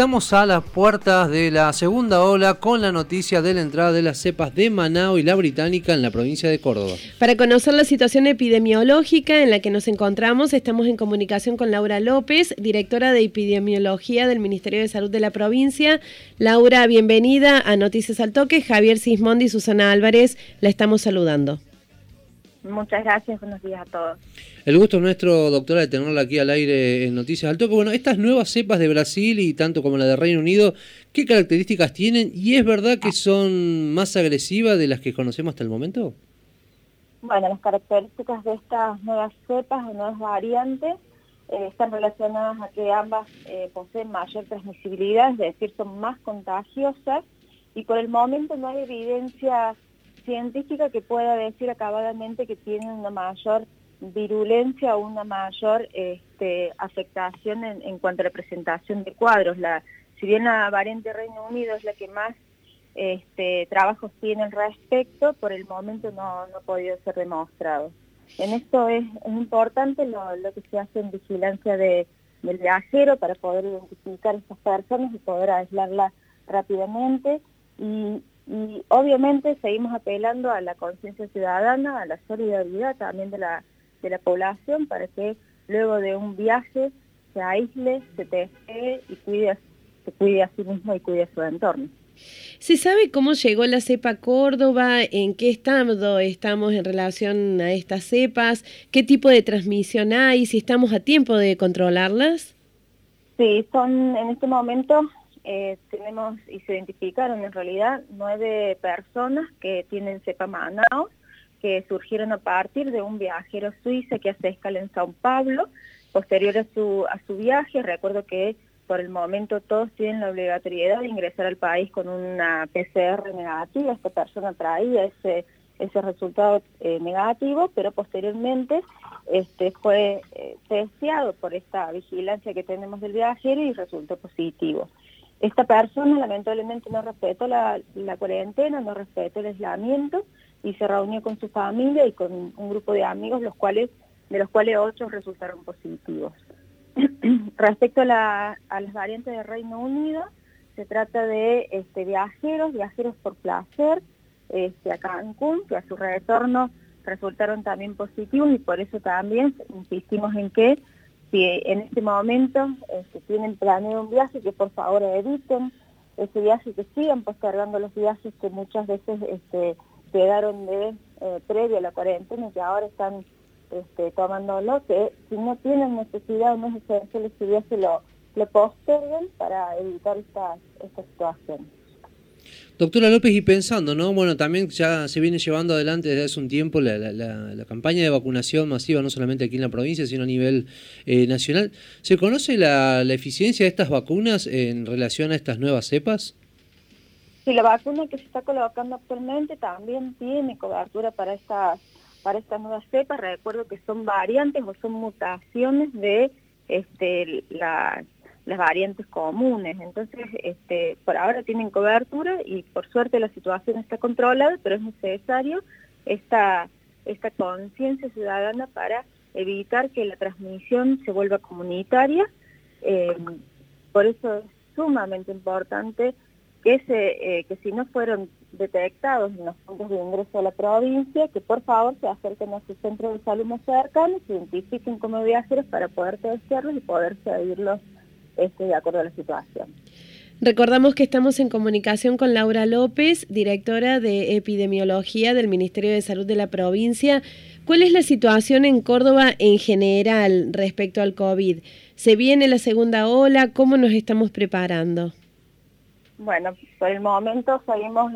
Estamos a las puertas de la segunda ola con la noticia de la entrada de las cepas de Manao y la británica en la provincia de Córdoba. Para conocer la situación epidemiológica en la que nos encontramos, estamos en comunicación con Laura López, directora de epidemiología del Ministerio de Salud de la provincia. Laura, bienvenida a Noticias al Toque. Javier Sismondi y Susana Álvarez la estamos saludando. Muchas gracias, buenos días a todos. El gusto nuestro, doctora, de tenerla aquí al aire en Noticias al Toque. Bueno, estas nuevas cepas de Brasil y tanto como la de Reino Unido, ¿qué características tienen? ¿Y es verdad que son más agresivas de las que conocemos hasta el momento? Bueno, las características de estas nuevas cepas o nuevas variantes eh, están relacionadas a que ambas eh, poseen mayor transmisibilidad, es decir, son más contagiosas y por el momento no hay evidencia científica que pueda decir acabadamente que tienen una mayor virulencia o una mayor este, afectación en, cuanto a la presentación de cuadros. Si bien la variante Reino Unido es la que más este, trabajos tiene al respecto, por el momento no, ha podido ser demostrado. En esto es, importante lo, que se hace en vigilancia de, del viajero para poder identificar a estas personas y poder aislarlas rápidamente y y obviamente seguimos apelando a la conciencia ciudadana, a la solidaridad también de la, de la población para que luego de un viaje se aísle, se teste y cuide, se cuide a sí mismo y cuide a su entorno. ¿Se sabe cómo llegó la cepa Córdoba? ¿En qué estado estamos en relación a estas cepas? ¿Qué tipo de transmisión hay? ¿Si estamos a tiempo de controlarlas? Sí, son en este momento eh, tenemos y se identificaron en realidad nueve personas que tienen cepa Manaus, que surgieron a partir de un viajero suizo que hace escala en Sao Paulo. Posterior a su, a su viaje, recuerdo que por el momento todos tienen la obligatoriedad de ingresar al país con una PCR negativa. Esta persona traía ese, ese resultado eh, negativo, pero posteriormente este, fue eh, testeado por esta vigilancia que tenemos del viajero y resultó positivo. Esta persona lamentablemente no respetó la, cuarentena, no respetó el aislamiento y se reunió con su familia y con un grupo de amigos, los cuales, de los cuales ocho resultaron positivos. Respecto a, las variantes del Reino Unido, se trata de este, viajeros, viajeros por placer, este, a Cancún, que a su retorno resultaron también positivos y por eso también insistimos en que si en este momento este, tienen planeado un viaje, que por favor eviten ese viaje, que sigan postergando los viajes que muchas veces este, quedaron de eh, previo a la cuarentena y que ahora están este, tomándolo, que si no tienen necesidad o no es esencial ese lo posterguen para evitar esta, esta situación. Doctora López, y pensando, ¿no? Bueno, también ya se viene llevando adelante desde hace un tiempo la, campaña de vacunación masiva, no solamente aquí en la provincia, sino a nivel eh, nacional. ¿Se conoce la, eficiencia de estas vacunas en relación a estas nuevas cepas? Sí, la vacuna que se está colocando actualmente también tiene cobertura para estas para estas nuevas cepas. Recuerdo que son variantes o son mutaciones de este, la las variantes comunes. Entonces, este, por ahora tienen cobertura y por suerte la situación está controlada, pero es necesario esta, esta conciencia ciudadana para evitar que la transmisión se vuelva comunitaria. Eh, por eso es sumamente importante que, se, eh, que si no fueron detectados en los puntos de ingreso a la provincia, que por favor se acerquen a su centro de salud más cercano, se identifiquen como viajeros para poder testearlos y poder seguirlos este, de acuerdo a la situación. Recordamos que estamos en comunicación con Laura López, directora de epidemiología del Ministerio de Salud de la provincia. ¿Cuál es la situación en Córdoba en general respecto al COVID? ¿Se viene la segunda ola? ¿Cómo nos estamos preparando? Bueno, por el momento seguimos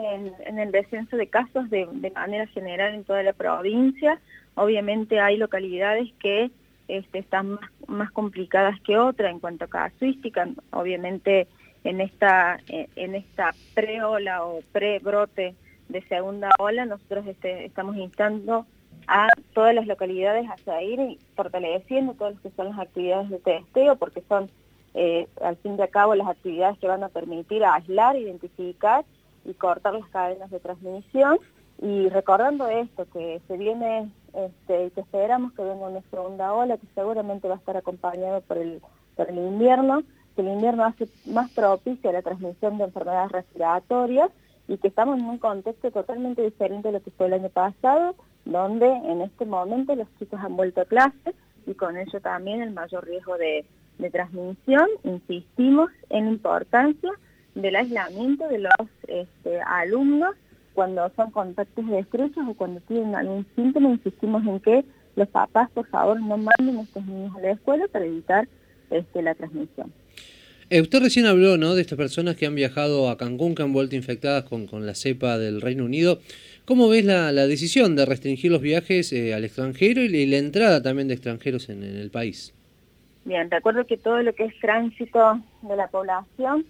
en, el descenso de casos de, manera general en toda la provincia. Obviamente hay localidades que este, están más, complicadas que otras en cuanto a casuística. Obviamente en esta, en esta pre-ola o pre-brote de segunda ola, nosotros este, estamos instando a todas las localidades a seguir fortaleciendo todas las que son las actividades de testeo, porque son eh, al fin de cabo las actividades que van a permitir aislar, identificar y cortar las cadenas de transmisión. Y recordando esto, que se viene este, que esperamos que venga una segunda ola que seguramente va a estar acompañado por el, por el invierno, que el invierno hace más propicio a la transmisión de enfermedades respiratorias y que estamos en un contexto totalmente diferente a lo que fue el año pasado, donde en este momento los chicos han vuelto a clase y con ello también el mayor riesgo de, transmisión. Insistimos en la importancia del aislamiento de los este, alumnos cuando son contactos estrechos o cuando tienen algún síntoma, insistimos en que los papás, por favor, no manden a estos niños a la escuela para evitar este, la transmisión. Eh, usted recién habló ¿no? de estas personas que han viajado a Cancún, que han vuelto infectadas con, con la cepa del Reino Unido. ¿Cómo ves la, decisión de restringir los viajes eh, al extranjero y, la entrada también de extranjeros en, el país? Bien, recuerdo que todo lo que es tránsito de la población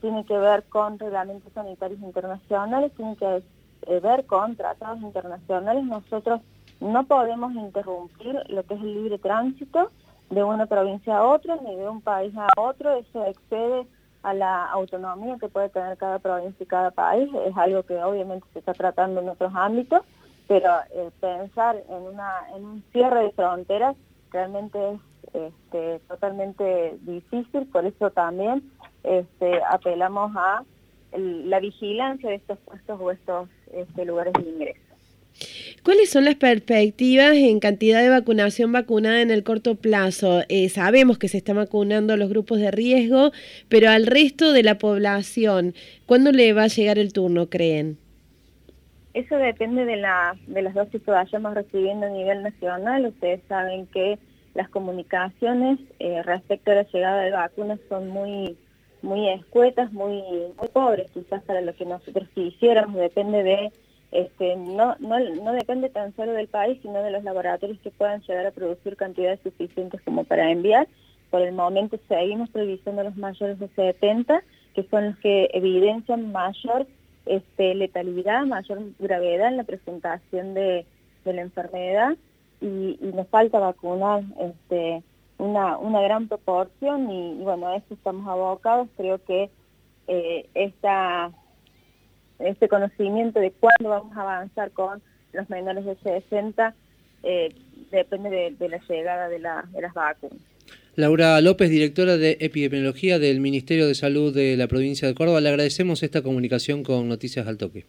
tiene que ver con reglamentos sanitarios internacionales, tiene que eh, ver con tratados internacionales. Nosotros no podemos interrumpir lo que es el libre tránsito de una provincia a otra ni de un país a otro. Eso excede a la autonomía que puede tener cada provincia y cada país. Es algo que obviamente se está tratando en otros ámbitos, pero eh, pensar en, una, en un cierre de fronteras realmente es este, totalmente difícil, por eso también este, apelamos a la vigilancia de estos puestos o estos este, lugares de ingreso. ¿Cuáles son las perspectivas en cantidad de vacunación vacunada en el corto plazo? Eh, sabemos que se están vacunando los grupos de riesgo, pero al resto de la población, ¿cuándo le va a llegar el turno, creen? Eso depende de, la, de las dosis que vayamos recibiendo a nivel nacional. Ustedes saben que las comunicaciones eh, respecto a la llegada de vacunas son muy muy escuetas, muy, muy pobres quizás para lo que nosotros quisiéramos, depende de este, no, no, no depende tan solo del país, sino de los laboratorios que puedan llegar a producir cantidades suficientes como para enviar. Por el momento seguimos previsando los mayores de 70, que son los que evidencian mayor este, letalidad, mayor gravedad en la presentación de, la enfermedad y, nos falta vacunar este, una, una gran proporción y, bueno, a eso estamos abocados. Creo que eh, esta este conocimiento de cuándo vamos a avanzar con los menores de 60 eh, depende de, la llegada de, de las vacunas. Laura López, directora de Epidemiología del Ministerio de Salud de la provincia de Córdoba, le agradecemos esta comunicación con Noticias al Toque.